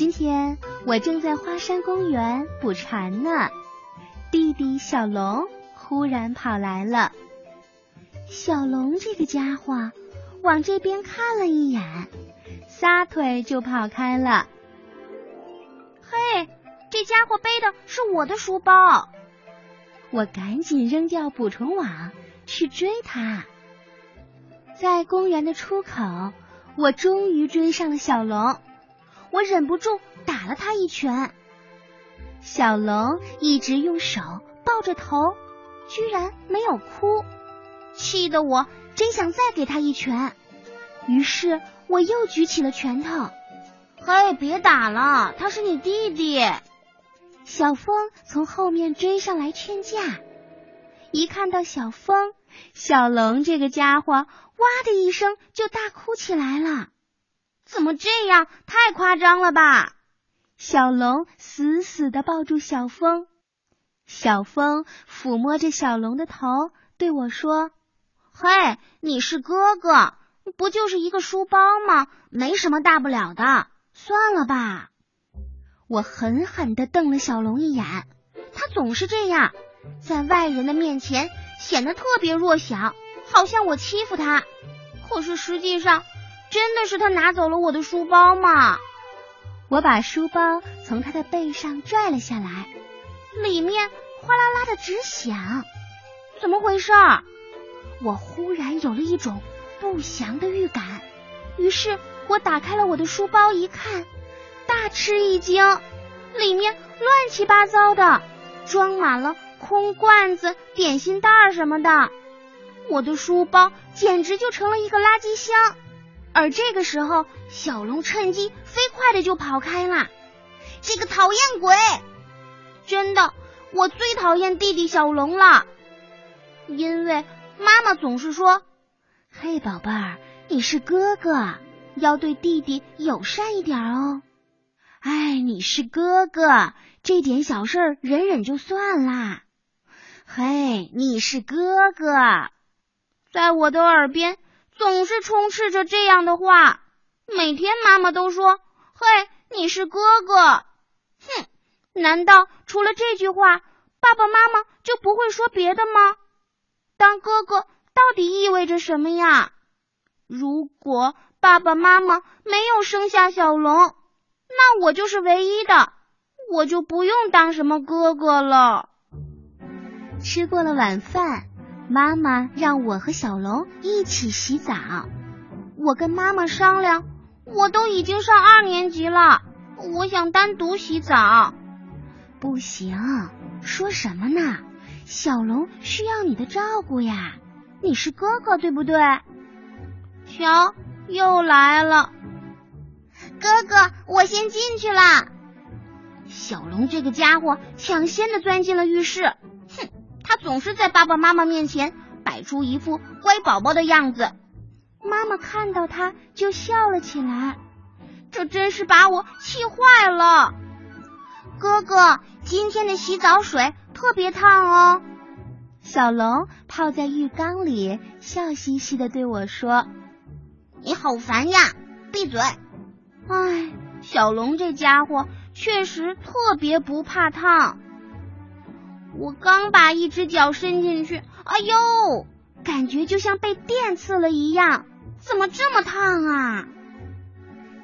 今天我正在花山公园捕蝉呢，弟弟小龙忽然跑来了。小龙这个家伙往这边看了一眼，撒腿就跑开了。嘿，这家伙背的是我的书包！我赶紧扔掉捕虫网去追他。在公园的出口，我终于追上了小龙。我忍不住打了他一拳。小龙一直用手抱着头，居然没有哭，气得我真想再给他一拳。于是我又举起了拳头。嘿，别打了，他是你弟弟。小风从后面追上来劝架。一看到小风，小龙这个家伙哇的一声就大哭起来了。这样？太夸张了吧！小龙死死的抱住小风，小风抚摸着小龙的头，对我说：“嘿，你是哥哥，不就是一个书包吗？没什么大不了的，算了吧。”我狠狠的瞪了小龙一眼，他总是这样，在外人的面前显得特别弱小，好像我欺负他，可是实际上。真的是他拿走了我的书包吗？我把书包从他的背上拽了下来，里面哗啦啦的直响。怎么回事？我忽然有了一种不祥的预感，于是我打开了我的书包一看，大吃一惊，里面乱七八糟的，装满了空罐子、点心袋什么的。我的书包简直就成了一个垃圾箱。而这个时候，小龙趁机飞快的就跑开了。这个讨厌鬼！真的，我最讨厌弟弟小龙了，因为妈妈总是说：“嘿，宝贝儿，你是哥哥，要对弟弟友善一点哦。”哎，你是哥哥，这点小事忍忍就算啦。嘿，你是哥哥，在我的耳边。总是充斥着这样的话，每天妈妈都说：“嘿，你是哥哥。”哼，难道除了这句话，爸爸妈妈就不会说别的吗？当哥哥到底意味着什么呀？如果爸爸妈妈没有生下小龙，那我就是唯一的，我就不用当什么哥哥了。吃过了晚饭。妈妈让我和小龙一起洗澡。我跟妈妈商量，我都已经上二年级了，我想单独洗澡。不行，说什么呢？小龙需要你的照顾呀，你是哥哥对不对？瞧，又来了，哥哥，我先进去了。小龙这个家伙抢先的钻进了浴室。他总是在爸爸妈妈面前摆出一副乖宝宝的样子，妈妈看到他就笑了起来，这真是把我气坏了。哥哥，今天的洗澡水特别烫哦。小龙泡在浴缸里，笑嘻嘻的对我说：“你好烦呀，闭嘴。”唉，小龙这家伙确实特别不怕烫。我刚把一只脚伸进去，哎呦，感觉就像被电刺了一样，怎么这么烫啊？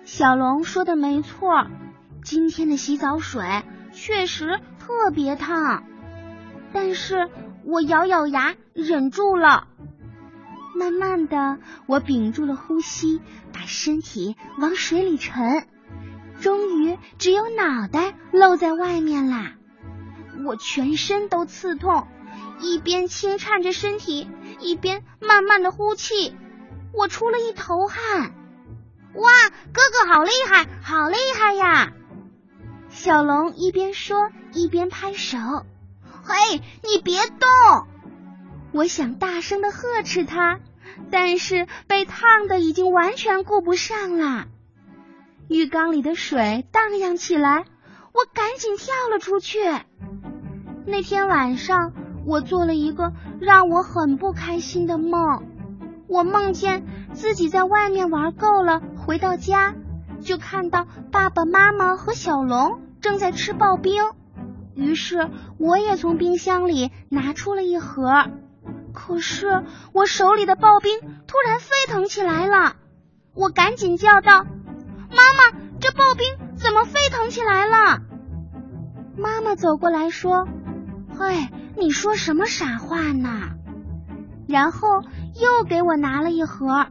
小龙说的没错，今天的洗澡水确实特别烫，但是我咬咬牙忍住了。慢慢的，我屏住了呼吸，把身体往水里沉，终于只有脑袋露在外面啦。我全身都刺痛，一边轻颤着身体，一边慢慢的呼气，我出了一头汗。哇，哥哥好厉害，好厉害呀！小龙一边说一边拍手。嘿，你别动！我想大声的呵斥他，但是被烫的已经完全顾不上了。浴缸里的水荡漾起来，我赶紧跳了出去。那天晚上，我做了一个让我很不开心的梦。我梦见自己在外面玩够了，回到家，就看到爸爸妈妈和小龙正在吃刨冰，于是我也从冰箱里拿出了一盒。可是我手里的刨冰突然沸腾起来了，我赶紧叫道：“妈妈，这刨冰怎么沸腾起来了？”妈妈走过来说：“嘿，你说什么傻话呢？”然后又给我拿了一盒，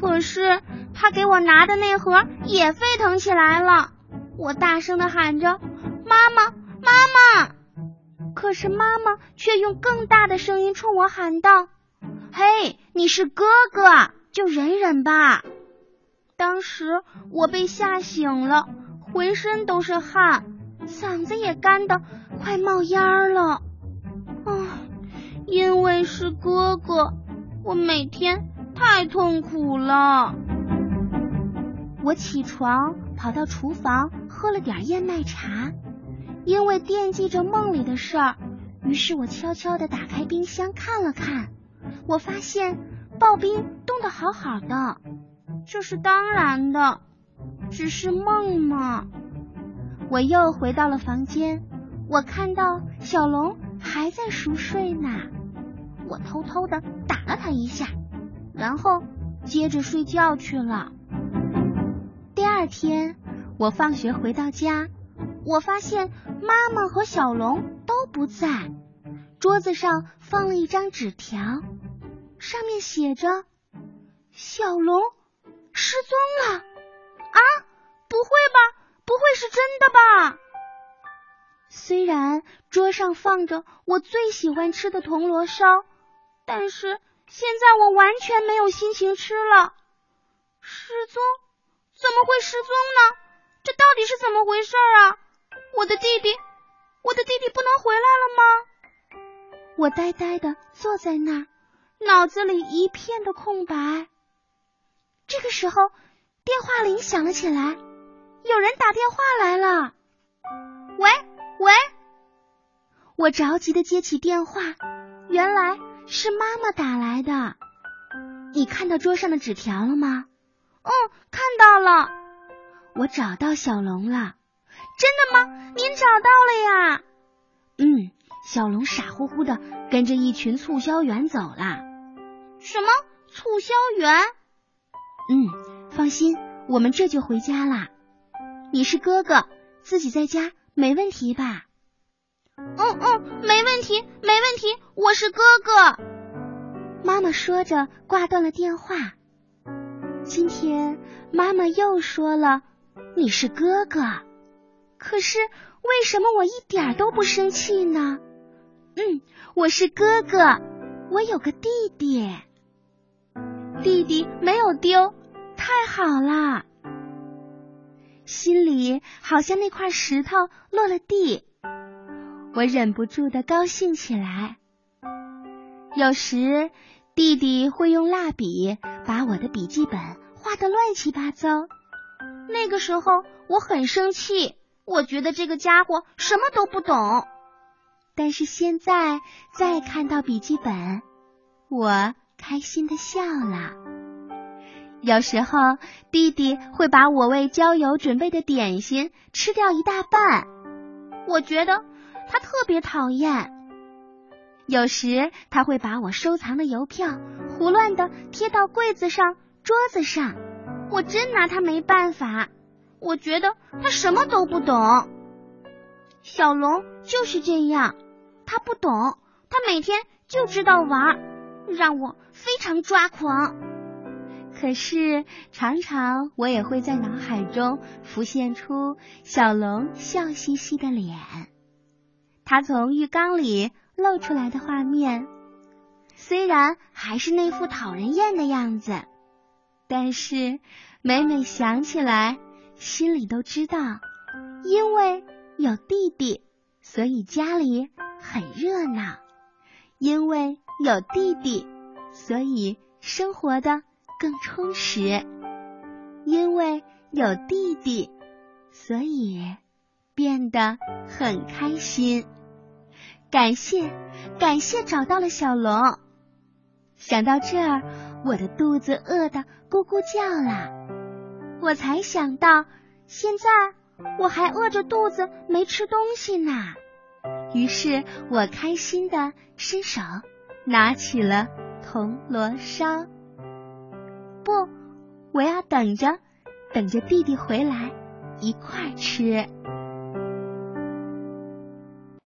可是他给我拿的那盒也沸腾起来了。我大声的喊着：“妈妈，妈妈！”可是妈妈却用更大的声音冲我喊道：“嘿，你是哥哥，就忍忍吧。”当时我被吓醒了，浑身都是汗，嗓子也干得快冒烟了。啊，因为是哥哥，我每天太痛苦了。我起床跑到厨房喝了点燕麦茶。因为惦记着梦里的事儿，于是我悄悄的打开冰箱看了看，我发现刨冰冻得好好的，这是当然的，只是梦嘛。我又回到了房间，我看到小龙还在熟睡呢，我偷偷的打了他一下，然后接着睡觉去了。第二天，我放学回到家。我发现妈妈和小龙都不在，桌子上放了一张纸条，上面写着：“小龙失踪了。”啊，不会吧？不会是真的吧？虽然桌上放着我最喜欢吃的铜锣烧，但是现在我完全没有心情吃了。失踪？怎么会失踪呢？这到底是怎么回事啊？我的弟弟，我的弟弟不能回来了吗？我呆呆的坐在那儿，脑子里一片的空白。这个时候，电话铃响了起来，有人打电话来了。喂喂，我着急的接起电话，原来是妈妈打来的。你看到桌上的纸条了吗？嗯，看到了。我找到小龙了。真的吗？您找到了呀？嗯，小龙傻乎乎的跟着一群促销员走了。什么促销员？嗯，放心，我们这就回家啦。你是哥哥，自己在家没问题吧？嗯嗯，没问题，没问题，我是哥哥。妈妈说着挂断了电话。今天妈妈又说了，你是哥哥。可是为什么我一点都不生气呢？嗯，我是哥哥，我有个弟弟，弟弟没有丢，太好了，心里好像那块石头落了地，我忍不住的高兴起来。有时弟弟会用蜡笔把我的笔记本画得乱七八糟，那个时候我很生气。我觉得这个家伙什么都不懂，但是现在再看到笔记本，我开心的笑了。有时候弟弟会把我为郊游准备的点心吃掉一大半，我觉得他特别讨厌。有时他会把我收藏的邮票胡乱的贴到柜子上、桌子上，我真拿他没办法。我觉得他什么都不懂，小龙就是这样，他不懂，他每天就知道玩，让我非常抓狂。可是常常我也会在脑海中浮现出小龙笑嘻嘻的脸，他从浴缸里露出来的画面，虽然还是那副讨人厌的样子，但是每每想起来。心里都知道，因为有弟弟，所以家里很热闹；因为有弟弟，所以生活的更充实，因为有弟弟，所以变得很开心。感谢感谢找到了小龙，想到这儿，我的肚子饿得咕咕叫了。我才想到现在我还饿着肚子没吃东西呢，于是我开心地伸手拿起了铜锣烧。不我要等着等着弟弟回来一块吃。